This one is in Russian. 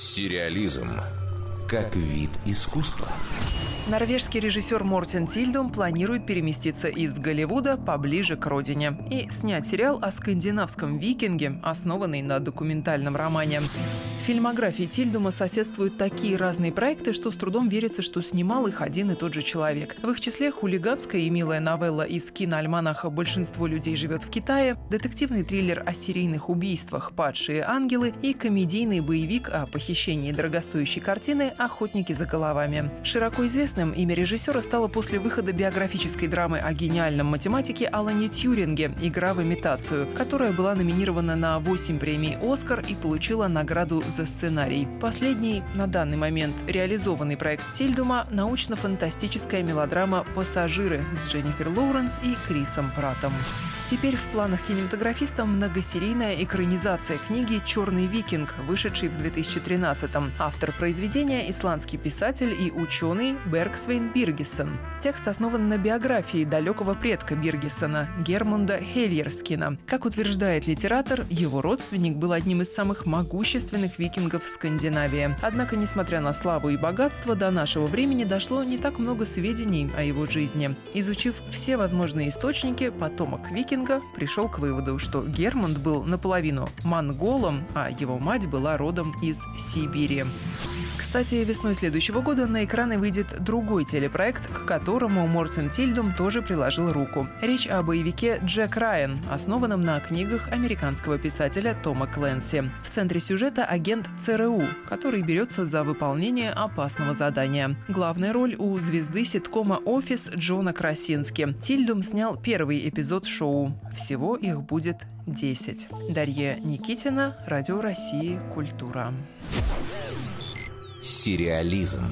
Сериализм как вид искусства. Норвежский режиссер Мортен Тильдум планирует переместиться из Голливуда поближе к родине и снять сериал о скандинавском викинге, основанный на документальном романе. В фильмографии Тильдума соседствуют такие разные проекты, что с трудом верится, что снимал их один и тот же человек. В их числе хулиганская и милая новелла из киноальманаха «Большинство людей живет в Китае», детективный триллер о серийных убийствах «Падшие ангелы» и комедийный боевик о похищении дорогостоящей картины «Охотники за головами». Широко известным имя режиссера стало после выхода биографической драмы о гениальном математике Алане Тьюринге «Игра в имитацию», которая была номинирована на 8 премий «Оскар» и получила награду за сценарий. Последний, на данный момент реализованный проект Тильдума – научно-фантастическая мелодрама «Пассажиры» с Дженнифер Лоуренс и Крисом Пратом. Теперь в планах кинематографиста многосерийная экранизация книги «Черный викинг», вышедшей в 2013-м. Автор произведения – исландский писатель и ученый Бергсвейн Биргисон. Текст основан на биографии далекого предка Биргисона – Гермунда Хельерскина. Как утверждает литератор, его родственник был одним из самых могущественных викингов в Скандинавии. Однако, несмотря на славу и богатство, до нашего времени дошло не так много сведений о его жизни. Изучив все возможные источники, потомок викинга пришел к выводу, что Гермунд был наполовину монголом, а его мать была родом из Сибири. Кстати, весной следующего года на экраны выйдет другой телепроект, к которому Мортен Тильдум тоже приложил руку. Речь о боевике «Джек Райан», основанном на книгах американского писателя Тома Кленси. В центре сюжета агент ЦРУ, который берется за выполнение опасного задания. Главная роль у звезды ситкома «Офис» Джона Красински. Тильдум снял первый эпизод шоу. Всего их будет 10. Дарья Никитина, Радио России, Культура. Сериализм.